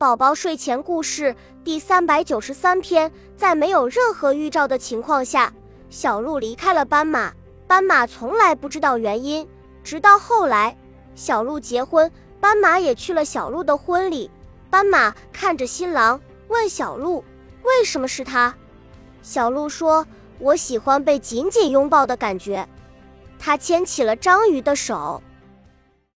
宝宝睡前故事第三百九十三篇，在没有任何预兆的情况下，小鹿离开了斑马。斑马从来不知道原因，直到后来，小鹿结婚，斑马也去了小鹿的婚礼。斑马看着新郎，问小鹿：“为什么是他？”小鹿说：“我喜欢被紧紧拥抱的感觉。”他牵起了章鱼的手。